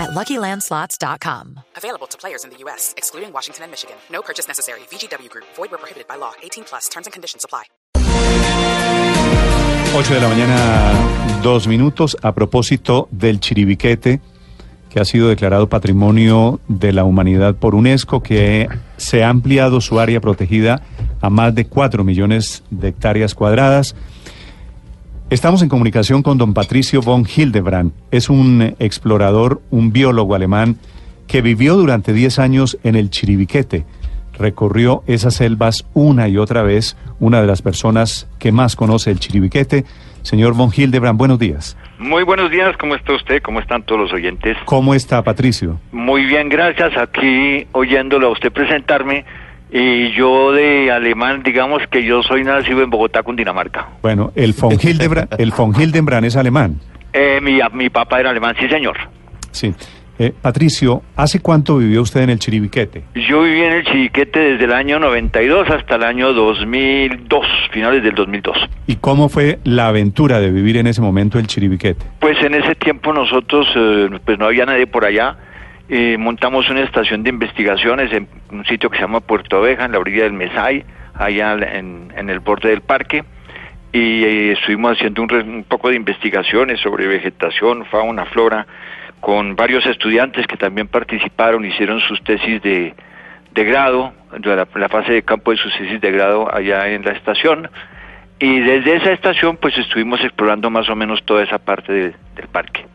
at LuckyLandSlots.com. Available to players in the U.S., excluding Washington and Michigan. No purchase necessary. VGW Group. Void where prohibited by law. 18 plus. Terms and conditions apply. 8 de la mañana, dos minutos. A propósito del chiribiquete, que ha sido declarado Patrimonio de la Humanidad por UNESCO, que se ha ampliado su área protegida a más de 4 millones de hectáreas cuadradas. Estamos en comunicación con don Patricio von Hildebrand. Es un explorador, un biólogo alemán que vivió durante 10 años en el Chiribiquete. Recorrió esas selvas una y otra vez, una de las personas que más conoce el Chiribiquete. Señor von Hildebrand, buenos días. Muy buenos días, ¿cómo está usted? ¿Cómo están todos los oyentes? ¿Cómo está, Patricio? Muy bien, gracias. Aquí oyéndolo a usted presentarme. Y yo de alemán, digamos que yo soy nacido en Bogotá, Cundinamarca. Bueno, el von Hildebrand, el von Hildebrand es alemán. Eh, mi, mi papá era alemán, sí señor. Sí. Eh, Patricio, ¿hace cuánto vivió usted en el Chiribiquete? Yo viví en el Chiribiquete desde el año 92 hasta el año 2002, finales del 2002. ¿Y cómo fue la aventura de vivir en ese momento el Chiribiquete? Pues en ese tiempo nosotros, eh, pues no había nadie por allá. Eh, montamos una estación de investigaciones en un sitio que se llama Puerto Oveja, en la orilla del Mesay, allá en, en el borde del parque. Y eh, estuvimos haciendo un, un poco de investigaciones sobre vegetación, fauna, flora, con varios estudiantes que también participaron, hicieron sus tesis de, de grado, la, fase de campo de sus tesis de grado allá en la estación. Y desde esa estación pues estuvimos explorando más o menos toda esa parte de, del parque.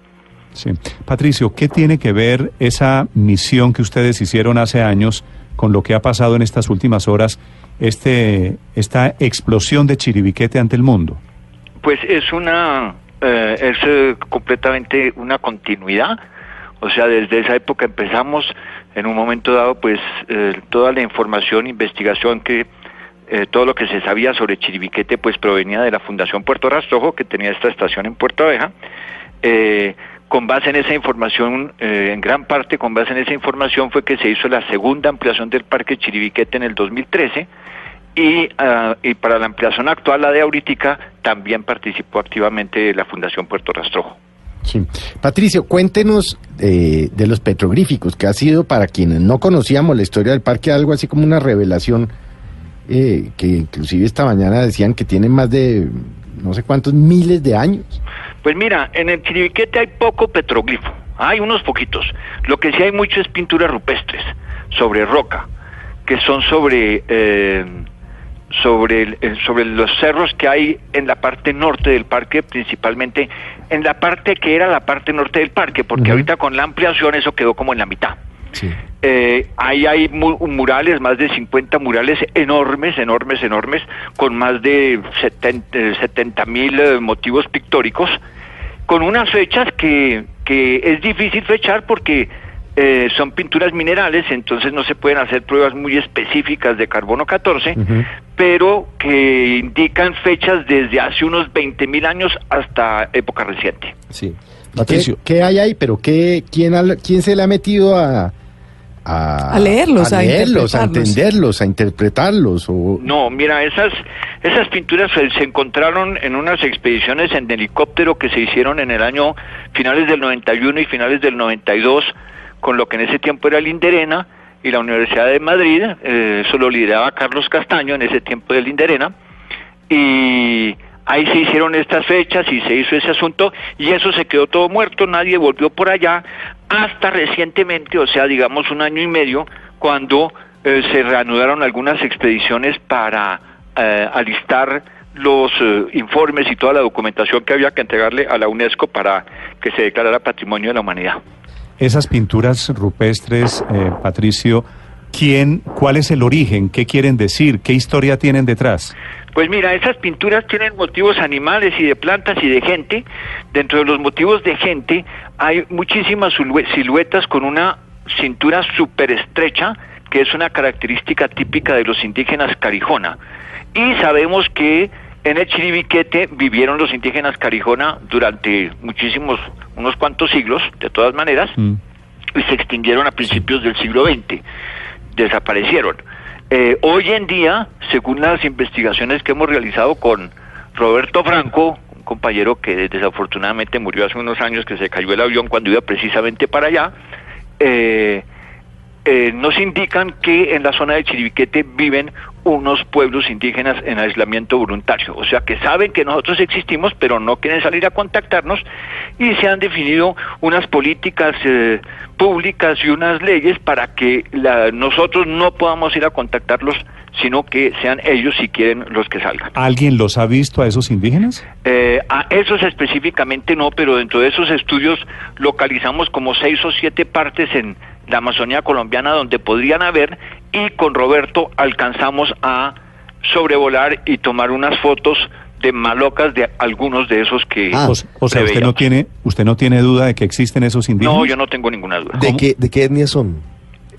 Sí. Patricio, ¿qué tiene que ver esa misión que ustedes hicieron hace años con lo que ha pasado en estas últimas horas, este, esta explosión de Chiribiquete ante el mundo? Pues es una, eh, es eh, completamente una continuidad. O sea, desde esa época empezamos, en un momento dado, pues eh, toda la información, investigación que eh, todo lo que se sabía sobre Chiribiquete, pues provenía de la Fundación Puerto Rastrojo, que tenía esta estación en Puerto Abeja. Eh, con base en esa información, eh, en gran parte con base en esa información fue que se hizo la segunda ampliación del Parque Chiribiquete en el 2013 y, uh, y para la ampliación actual, la de Aurítica, también participó activamente la Fundación Puerto Rastrojo. Sí. Patricio, cuéntenos eh, de los petroglíficos, que ha sido para quienes no conocíamos la historia del parque algo así como una revelación, eh, que inclusive esta mañana decían que tienen más de no sé cuántos miles de años. Pues mira, en el Chiribiquete hay poco petroglifo, hay unos poquitos. Lo que sí hay mucho es pinturas rupestres sobre roca, que son sobre eh, sobre el, sobre los cerros que hay en la parte norte del parque, principalmente en la parte que era la parte norte del parque, porque uh -huh. ahorita con la ampliación eso quedó como en la mitad. Sí. Eh, ahí hay mu murales, más de 50 murales enormes, enormes, enormes, con más de 70 mil eh, motivos pictóricos, con unas fechas que, que es difícil fechar porque eh, son pinturas minerales, entonces no se pueden hacer pruebas muy específicas de carbono 14, uh -huh. pero que indican fechas desde hace unos 20 mil años hasta época reciente. Sí. Patricio. ¿Qué, ¿Qué, hay ahí? ¿Pero qué, quién, quién se le ha metido a, a, a leerlos, a, leerlos, a, a entenderlos, a interpretarlos? O... No, mira, esas, esas pinturas se, se, encontraron en unas expediciones en helicóptero que se hicieron en el año finales del 91 y finales del 92 con lo que en ese tiempo era el Inderena y la Universidad de Madrid, eh, eso lo lideraba Carlos Castaño en ese tiempo del Inderena, y ahí se hicieron estas fechas y se hizo ese asunto y eso se quedó todo muerto, nadie volvió por allá hasta recientemente, o sea, digamos un año y medio, cuando eh, se reanudaron algunas expediciones para eh, alistar los uh, informes y toda la documentación que había que entregarle a la UNESCO para que se declarara Patrimonio de la Humanidad. Esas pinturas rupestres, eh, Patricio, ¿quién, ¿cuál es el origen? ¿Qué quieren decir? ¿Qué historia tienen detrás? Pues mira, esas pinturas tienen motivos animales y de plantas y de gente. Dentro de los motivos de gente hay muchísimas siluetas con una cintura súper estrecha, que es una característica típica de los indígenas carijona. Y sabemos que en el Chiribiquete vivieron los indígenas Carijona durante muchísimos, unos cuantos siglos, de todas maneras, Mm. y se extinguieron a principios del siglo XX, desaparecieron. Eh, hoy en día, según las investigaciones que hemos realizado con Roberto Franco, un compañero que desafortunadamente murió hace unos años, que se cayó el avión cuando iba precisamente para allá, eh, eh, nos indican que en la zona de Chiribiquete viven unos pueblos indígenas en aislamiento voluntario, o sea que saben que nosotros existimos, pero no quieren salir a contactarnos y se han definido unas políticas eh, públicas y unas leyes para que la- nosotros no podamos ir a contactarlos, sino que sean ellos si quieren los que salgan. ¿Alguien los ha visto a esos indígenas? Eh, a esos específicamente no, pero dentro de esos estudios localizamos como seis o siete partes en la Amazonía colombiana donde podrían haber y con Roberto alcanzamos a sobrevolar y tomar unas fotos de malocas de algunos de esos que o, o sea, usted no tiene, usted no tiene duda de que existen esos indígenas. No, yo no tengo ninguna duda. ¿De qué, ¿De qué etnia son?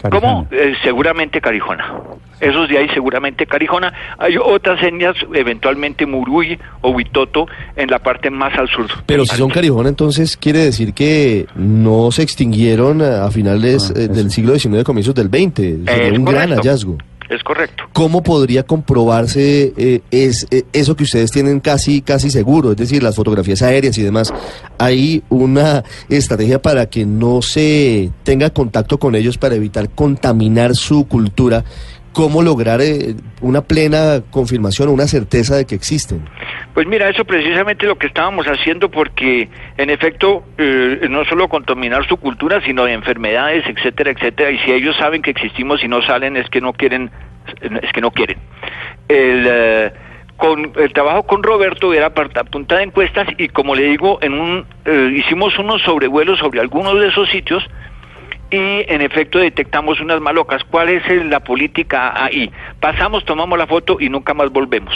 Carijana. ¿Cómo? Eh, seguramente Carijona. Esos de ahí seguramente Carijona. Hay otras etnias, eventualmente Muruy o Huitoto, en la parte más al sur. Pero si son Carijona, entonces quiere decir que no se extinguieron a finales Ah, eh, del siglo XIX, comienzos del XX. Sería Es un gran hallazgo. Es correcto. ¿Cómo podría comprobarse eh, eh, eso que ustedes tienen casi, casi seguro? Es decir, las fotografías aéreas y demás. ¿Hay una estrategia para que no se tenga contacto con ellos para evitar contaminar su cultura? ¿Cómo lograr eh, una plena confirmación o una certeza de que existen? Pues mira, eso precisamente lo que estábamos haciendo porque en efecto eh, no solo contaminar su cultura, sino de enfermedades, etcétera, etcétera, y si ellos saben que existimos y no salen es que no quieren, es que no quieren. El, eh, con el trabajo con Roberto era a punta de encuestas y como le digo, en un eh, hicimos unos sobrevuelos sobre algunos de esos sitios y en efecto detectamos unas malocas. ¿Cuál es la política ahí? Pasamos, tomamos la foto y nunca más volvemos.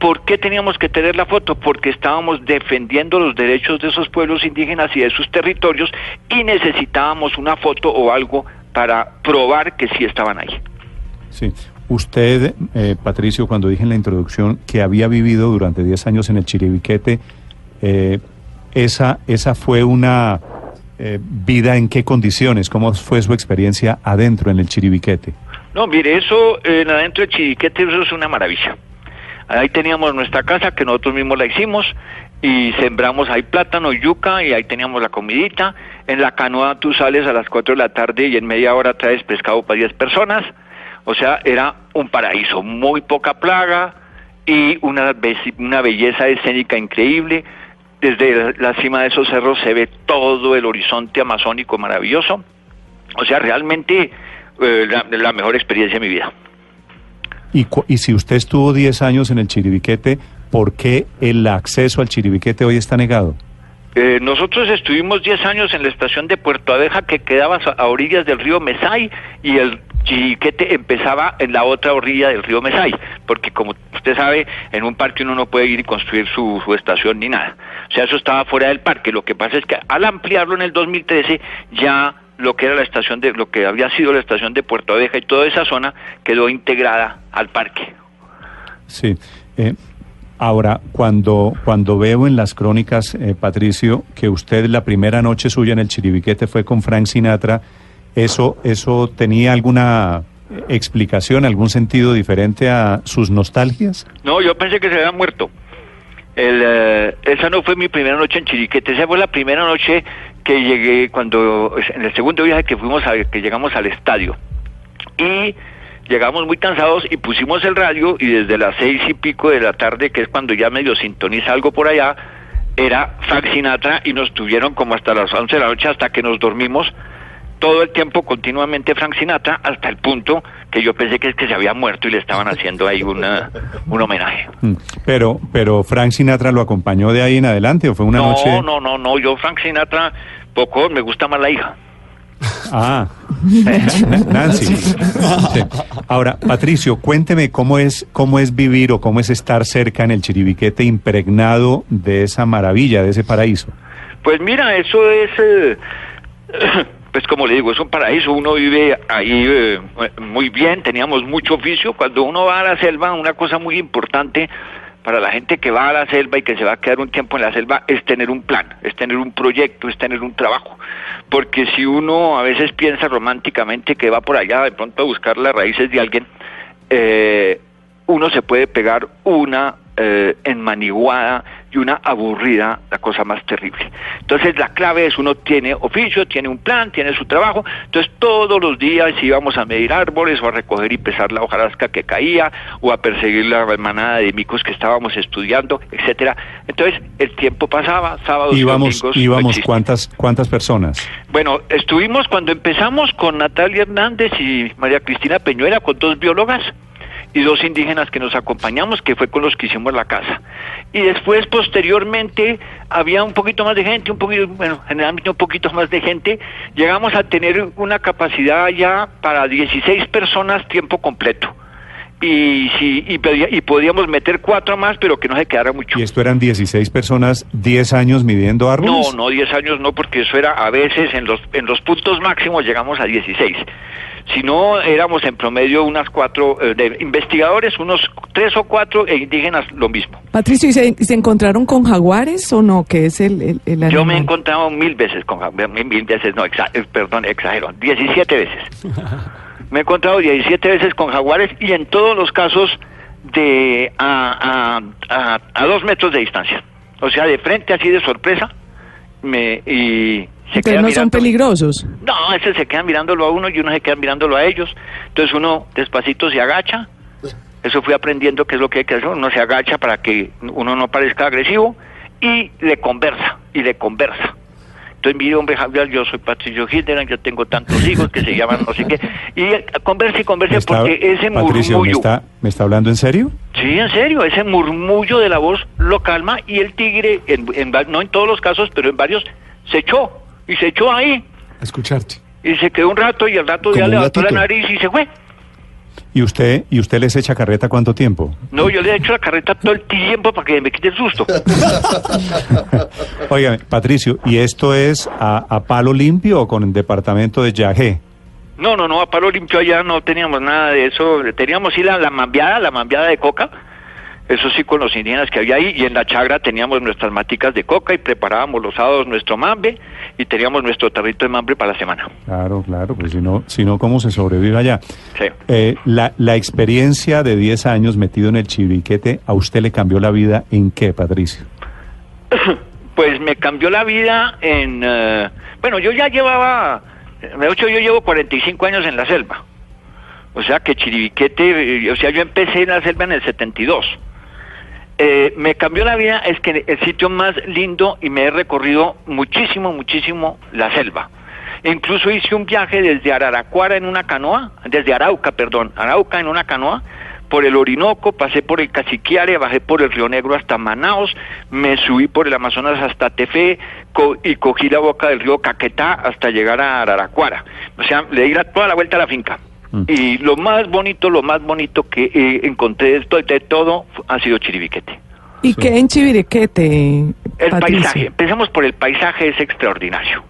¿Por qué teníamos que tener la foto? Porque estábamos defendiendo los derechos de esos pueblos indígenas y de sus territorios y necesitábamos una foto o algo para probar que sí estaban ahí. Sí. Usted, eh, Patricio, cuando dije en la introducción que había vivido durante 10 años en el Chiribiquete, eh, esa, esa fue una eh, vida en qué condiciones, cómo fue su experiencia adentro en el Chiribiquete. No, mire, eso adentro de Chiriquete, eso es una maravilla. Ahí teníamos nuestra casa que nosotros mismos la hicimos y sembramos ahí plátano, yuca y ahí teníamos la comidita. En la canoa tú sales a las 4 de la tarde y en media hora traes pescado para 10 personas. O sea, era un paraíso, muy poca plaga y una, una belleza escénica increíble. Desde la cima de esos cerros se ve todo el horizonte amazónico maravilloso. O sea, realmente eh, la mejor experiencia de mi vida. Y, y si usted estuvo 10 años en el Chiribiquete, ¿por qué el acceso al Chiribiquete hoy está negado? Eh, nosotros estuvimos 10 años en la estación de Puerto Abeja que quedaba a orillas del río Mesay y el Chiriquete empezaba en la otra orilla del río Mesay, porque como usted sabe, en un parque uno no puede ir y construir su estación ni nada. O sea, eso estaba fuera del parque. Lo que pasa es que al ampliarlo en el 2013 ya lo que era la estación de lo que había sido la estación de Puerto Abeja y toda esa zona quedó integrada al parque. Sí. eh, ahora, cuando, cuando veo en las crónicas, eh, Patricio, que usted la primera noche suya en el Chiribiquete fue con Frank Sinatra, ¿eso, eso tenía alguna explicación, algún sentido diferente a sus nostalgias? No, yo pensé que se había muerto. El, eh, esa no fue mi primera noche en Chiriquete, esa fue la primera noche que llegué cuando, en el segundo viaje que fuimos, a, que llegamos al estadio. Y llegamos muy cansados y pusimos el radio y desde las seis y pico de la tarde, que es cuando ya medio sintoniza algo por allá, era Frank y nos tuvieron como hasta las 11 de la noche hasta que nos dormimos todo el tiempo continuamente Frank Sinatra hasta el punto que yo pensé que es que se había muerto y le estaban haciendo ahí una, un homenaje. Mm, Pero, pero Frank Sinatra lo acompañó de ahí en adelante o fue una no, noche. no, no, no, yo Frank Sinatra poco, me gusta más la hija. Ah, Nancy. Sí. Ahora, Patricio, cuénteme cómo es, cómo es vivir o cómo es estar cerca en el Chiribiquete impregnado de esa maravilla, de ese paraíso. Pues mira, eso es, eh, pues como le digo, es un paraíso, uno vive ahí eh, muy bien, teníamos mucho oficio. Cuando uno va a la selva, una cosa muy importante para la gente que va a la selva y que se va a quedar un tiempo en la selva es tener un plan, es tener un proyecto, es tener un trabajo. Porque si uno a veces piensa románticamente que va por allá de pronto a buscar las raíces de alguien, eh, uno se puede pegar una eh, enmaniguada y una aburrida, la cosa más terrible. Entonces la clave es uno tiene oficio, tiene un plan, tiene su trabajo, entonces todos los días íbamos a medir árboles o a recoger y pesar la hojarasca que caía o a perseguir la manada de micos que estábamos estudiando, etcétera. Entonces el tiempo pasaba, sábados íbamos, y domingos. íbamos no cuántas cuántas personas. Bueno, estuvimos cuando empezamos con Natalia Hernández y María Cristina Peñuela con dos biólogas y dos indígenas que nos acompañamos, que fue con los que hicimos la casa. Y después, posteriormente, había un poquito más de gente, un poquito, bueno, generalmente un poquito más de gente. Llegamos a tener una capacidad ya para 16 personas tiempo completo. Y, si, y, y podíamos meter cuatro más, pero que no se quedara mucho. ¿Y esto eran 16 personas, 10 años midiendo árboles? No, no 10 años no, porque eso era a veces en los, en los puntos máximos llegamos a 16 si no éramos en promedio unas cuatro eh, de investigadores, unos tres o cuatro e indígenas lo mismo. Patricio, ¿y se, se encontraron con jaguares o no? que es el, el, el Yo me he encontrado mil veces con jaguares, mil veces, no, exa perdón, exagero, 17 veces. me he encontrado 17 veces con jaguares y en todos los casos de a, a, a, a dos metros de distancia. O sea, de frente así de sorpresa me, y se Pero no son peligrosos. No, ese se queda mirándolo a uno y uno se queda mirándolo a ellos. Entonces uno despacito se agacha. Eso fui aprendiendo que es lo que hay que hacer. Uno se agacha para que uno no parezca agresivo y le conversa, y le conversa. Entonces, mire, hombre, Javier, yo soy Patricio Hitler, yo tengo tantos hijos que se llaman no sé qué. Y converse y converse está, porque ese Patricio, murmullo... ¿me está, ¿me está hablando en serio? Sí, en serio, ese murmullo de la voz lo calma y el tigre, en, en, no en todos los casos, pero en varios, se echó y se echó ahí. A escucharte. Y se quedó un rato y al rato ya levantó la nariz y se fue. ¿Y usted, ¿Y usted les echa carreta cuánto tiempo? No, yo le he hecho la carreta todo el tiempo para que me quite el susto. Oiga, Patricio, ¿y esto es a, a, palo limpio o con el departamento de Yajé? No, no, no, a palo limpio allá no teníamos nada de eso. Teníamos sí la, la mambiada, la mambiada de coca eso sí con los indígenas que había ahí, y en la chagra teníamos nuestras maticas de coca y preparábamos los sábados nuestro mambe y teníamos nuestro tarrito de mambre para la semana. Claro, claro, pues si no, si no ¿cómo se sobrevive allá? Sí. Eh, la, la experiencia de 10 años metido en el chiriquete, ¿a usted le cambió la vida en qué, Patricio? Pues me cambió la vida en... Uh, bueno, yo ya llevaba... De hecho, yo llevo 45 años en la selva. O sea que Chiribiquete, o sea, yo empecé en la selva en el 72. Eh, me cambió la vida es que el sitio más lindo y me he recorrido muchísimo, muchísimo la selva. Incluso hice un viaje desde Araraquara en una canoa, desde Arauca, perdón, Arauca en una canoa, por el Orinoco, pasé por el Caciquiare, bajé por el Río Negro hasta Manaos, me subí por el Amazonas hasta Tefé co y cogí la boca del río Caquetá hasta llegar a Araraquara. O sea, le di toda la vuelta a la finca. Mm. Y lo más bonito, lo más bonito que eh, encontré de, esto, de todo ha sido Chiribiquete. ¿Y sí. qué en Chiribiquete? El Patricio? paisaje. Empezamos por el paisaje, es extraordinario.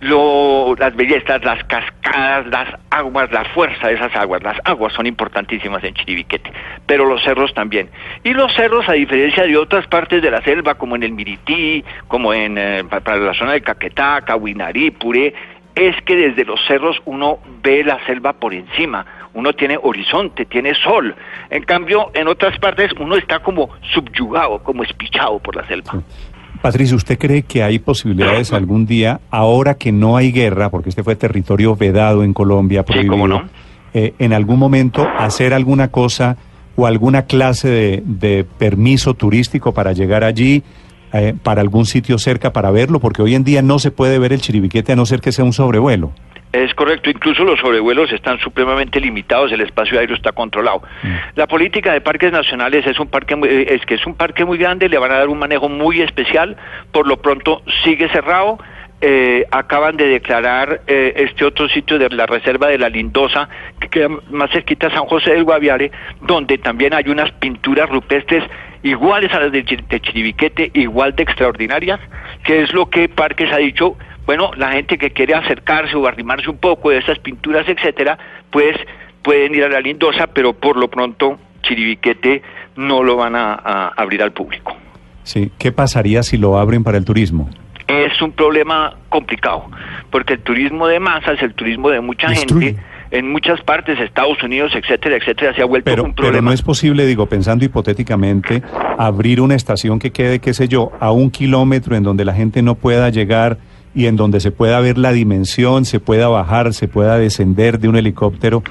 Lo, las bellezas, las cascadas, las aguas, la fuerza de esas aguas. Las aguas son importantísimas en Chiribiquete, pero los cerros también. Y los cerros, a diferencia de otras partes de la selva, como en el Mirití, como en eh, para la zona de Caquetá, Cahuinarí, Puré, es que desde los cerros uno ve la selva por encima, uno tiene horizonte, tiene sol. En cambio, en otras partes uno está como subyugado, como espichado por la selva. Patricio, ¿usted cree que hay posibilidades algún día, ahora que no hay guerra, porque este fue territorio vedado en Colombia, prohibido, sí, ¿cómo no? eh, en algún momento hacer alguna cosa o alguna clase de, de permiso turístico para llegar allí? Eh, para algún sitio cerca para verlo, porque hoy en día no se puede ver el chiribiquete a no ser que sea un sobrevuelo. Es correcto, incluso los sobrevuelos están supremamente limitados, el espacio aéreo está controlado. Mm. La política de parques nacionales es un parque muy, es que es un parque muy grande, le van a dar un manejo muy especial, por lo pronto sigue cerrado. Eh, acaban de declarar eh, este otro sitio de la reserva de la Lindosa, que queda más cerquita a San José del Guaviare, donde también hay unas pinturas rupestres iguales a las de, de Chiribiquete, igual de extraordinarias, que es lo que Parques ha dicho, bueno, la gente que quiere acercarse o arrimarse un poco de esas pinturas, etcétera, pues pueden ir a la Lindosa, pero por lo pronto Chiribiquete no lo van a, a abrir al público. Sí, ¿qué pasaría si lo abren para el turismo? Es un problema complicado, porque el turismo de masas, el turismo de mucha Destruye. gente, en muchas partes, Estados Unidos, etcétera, etcétera, se ha vuelto Pero, un pero problema. no es posible, digo, pensando hipotéticamente, abrir una estación que quede, qué sé yo, a un kilómetro en donde la gente no pueda llegar y en donde se pueda ver la dimensión, se pueda bajar, se pueda descender de un helicóptero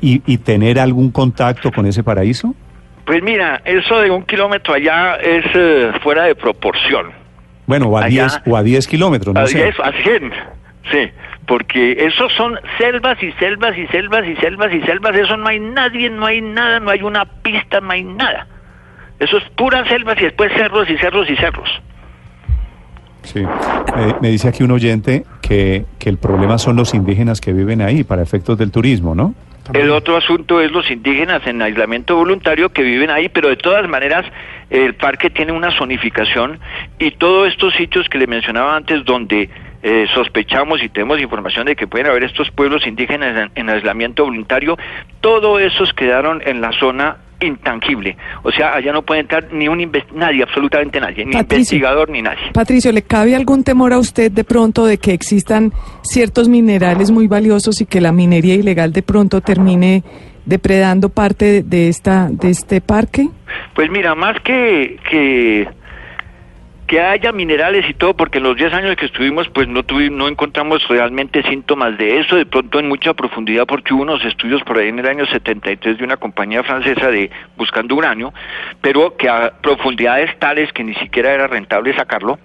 y, y tener algún contacto con ese paraíso? Pues mira, eso de un kilómetro allá es eh, fuera de proporción. Bueno, o a Allá- 10 o a 10 kilómetros, no a sé. 10, a 100, sí, porque esos son selvas y selvas y selvas y selvas y selvas, eso no hay nadie, no hay nada, no hay una pista, no hay nada. Eso es pura selvas y después cerros y cerros y cerros. Sí. Me, me dice aquí un oyente que, que el problema son los indígenas que viven ahí para efectos del turismo, ¿no? El otro asunto es los indígenas en aislamiento voluntario que viven ahí, pero de todas maneras el parque tiene una zonificación y todos estos sitios que le mencionaba antes donde eh, sospechamos y tenemos información de que pueden haber estos pueblos indígenas en, en aislamiento voluntario, todos esos quedaron en la zona intangible. O sea, allá no puede entrar ni un nadie, absolutamente nadie, ni Patricio. investigador ni nadie. Patricio, ¿le cabe algún temor a usted de pronto de que existan ciertos minerales muy valiosos y que la minería ilegal de pronto termine depredando parte de esta de este parque? Pues mira, más que, que, que haya minerales y todo, porque en los 10 años que estuvimos, pues no tuvimos, no encontramos realmente síntomas de eso, de pronto en mucha profundidad, porque hubo unos estudios por ahí en el año 73 de una compañía francesa de buscando uranio, pero que a profundidades tales que ni siquiera era rentable sacarlo,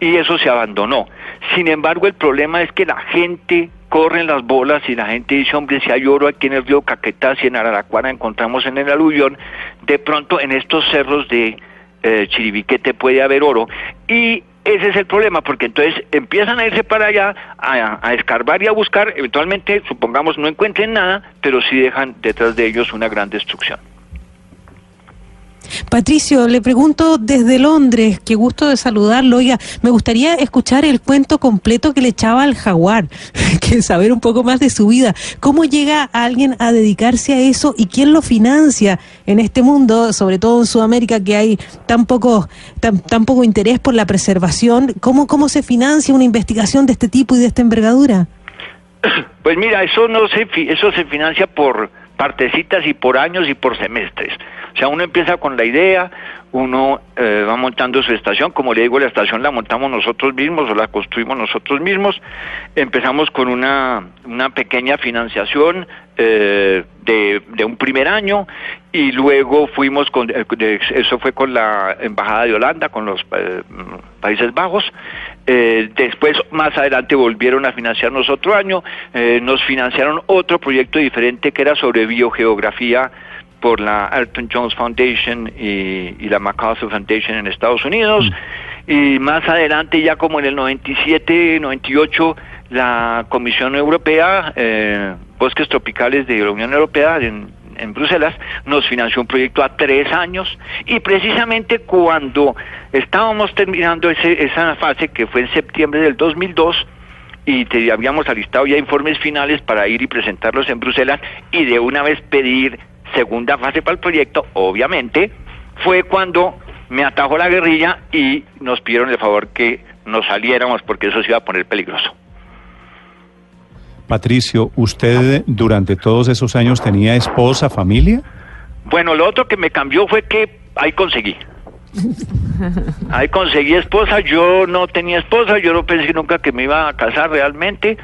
y eso se abandonó. Sin embargo, el problema es que la gente corre en las bolas y la gente dice, hombre, si hay oro aquí en el río Caquetá, si en Araraquara encontramos en el aluvión, de pronto en estos cerros de eh, Chiribiquete puede haber oro. Y ese es el problema, porque entonces empiezan a irse para allá a, a escarbar y a buscar, eventualmente, supongamos, no encuentren nada, pero sí dejan detrás de ellos una gran destrucción. Patricio, le pregunto desde Londres, qué gusto de saludarlo. Oiga, me gustaría escuchar el cuento completo que le echaba al jaguar, que saber un poco más de su vida. ¿Cómo llega alguien a dedicarse a eso y quién lo financia en este mundo, sobre todo en Sudamérica, que hay tan poco, tan, tan poco interés por la preservación? ¿Cómo, ¿Cómo se financia una investigación de este tipo y de esta envergadura? Pues mira, eso no se eso se financia por partecitas y por años y por semestres. O sea, uno empieza con la idea, uno eh, va montando su estación, como le digo, la estación la montamos nosotros mismos o la construimos nosotros mismos. Empezamos con una, una pequeña financiación eh, de, un primer año y luego fuimos con, eh, eso fue con la Embajada de Holanda, con los eh, Países Bajos. Después, más adelante, volvieron a financiarnos otro año. Nos financiaron otro proyecto diferente que era sobre biogeografía por la Elton Jones Foundation y, y la MacArthur Foundation en Estados Unidos. Y más adelante, ya como en el 97, 98, la Comisión Europea, eh, Bosques Tropicales de la Unión Europea, en, en Bruselas, nos financió un proyecto a tres años y precisamente cuando estábamos terminando ese, esa fase, que fue en septiembre del 2002, y te habíamos alistado ya informes finales para ir y presentarlos en Bruselas y de una vez pedir segunda fase para el proyecto, obviamente, fue cuando me atajó la guerrilla y nos pidieron el favor que nos saliéramos porque eso se iba a poner peligroso. Patricio, ¿usted durante todos esos años tenía esposa, familia? Bueno, lo otro que me cambió fue que ahí conseguí. Ahí conseguí esposa, yo no tenía esposa, yo no pensé nunca que me iba a casar realmente.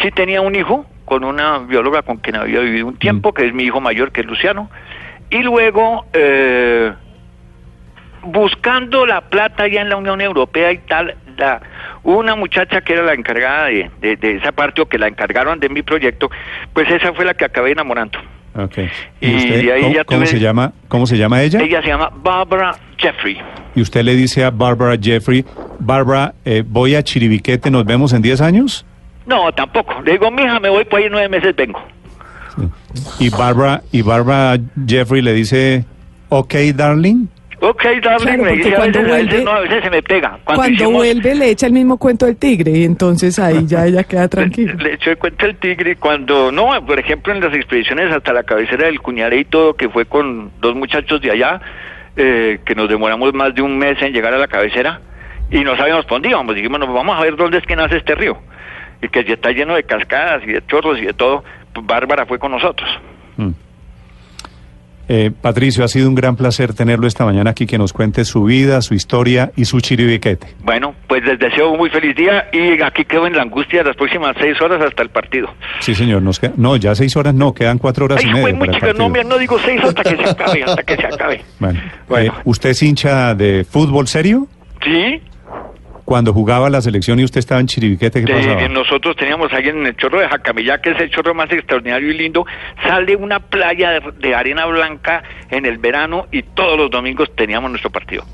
Sí tenía un hijo con una bióloga con quien había vivido un tiempo, que es mi hijo mayor, que es Luciano. Y luego, eh, buscando la plata ya en la Unión Europea y tal, la, una muchacha que era la encargada de, de- de esa parte o que la encargaron de mi proyecto, pues esa fue la que acabé enamorando. Ok. Y de ahí cómo, ya cómo se llama, ¿Cómo se llama ella? Ella se llama Barbara Jeffrey. Y usted le dice a Barbara Jeffrey, Barbara, eh, voy a Chiribiquete, ¿nos vemos en 10 años? No, tampoco. Le digo, mija, me voy por ahí en nueve meses, vengo. Y Barbara, y Barbara Jeffrey le dice, ok, darling. Ok, darling, Claro, me a cuando veces, a veces vuelve- no, a veces se me pega. Cuando, hicimos- vuelve le echa el mismo cuento del tigre y entonces ahí ya ella queda tranquila. Le echó el cuento el tigre cuando, no, por ejemplo, en las expediciones hasta la cabecera del Cuñaré y todo, que fue con dos muchachos de allá, eh, que nos demoramos más de un mes en llegar a la cabecera y no sabíamos por dónde íbamos. Dijimos, "No, vamos a ver dónde es que nace este río. Y que ya está lleno de cascadas y de chorros y de todo. Pues Bárbara fue con nosotros. Mm. Eh, Patricio, ha sido un gran placer tenerlo esta mañana aquí, que nos cuente su vida, su historia y su chiribiquete. Bueno, pues les deseo un muy feliz día y aquí quedo en la angustia de las próximas seis horas hasta el partido. Sí, señor. Nos queda- no, ya seis horas no, quedan cuatro horas Ay, y media. para el no, no digo seis hasta que se acabe, hasta que se acabe. Bueno, Bueno. eh, ¿usted es hincha de fútbol serio? ¿Sí? Cuando jugaba la selección y usted estaba en Chiribiquete, ¿qué De- pasaba? nosotros teníamos ahí en el chorro de Jacamilla, que es el chorro más extraordinario y lindo, sale una playa de, de arena blanca en el verano y todos los domingos teníamos nuestro partido.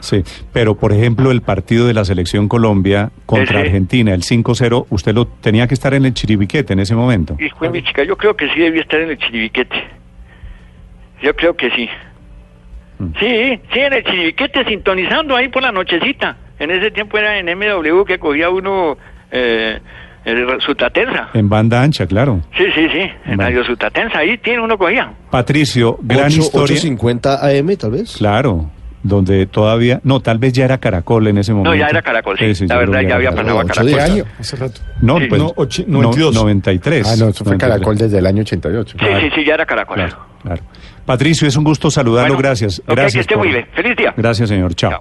Sí, pero por ejemplo el partido de la selección Colombia contra Ese. Argentina, el 5-0, usted lo tenía que estar en el Chiribiquete en ese momento. Y fue mi chica, yo creo que sí debía estar en el chiribiquete. Yo creo que sí. Mm. Sí, sí, en el chiribiquete, sintonizando ahí por la nochecita. En ese tiempo era en MW que cogía uno eh, el Sutatensa. En banda ancha, claro. Sí, sí, sí, en. Radio Sutatensa, ahí tiene uno cogía. Patricio, gran Ocho- historia. 8.50 AM, tal vez. Claro, donde todavía, no, tal vez ya era Caracol en ese momento. No, ya era Caracol, sí. Sí, la verdad ya había pasado a Caracol. ¿Ocho año? Hace rato. No, Sí. pues, No, ochi- no, 92. 93. Ah, no, eso fue 93. Caracol desde el año 88. Sí, sí, sí, ya era Caracol. Claro, claro. Patricio, es un gusto saludarlo, Bueno, gracias. ok, gracias que esté por- muy bien. Feliz día. Gracias, señor. Chao. Chao.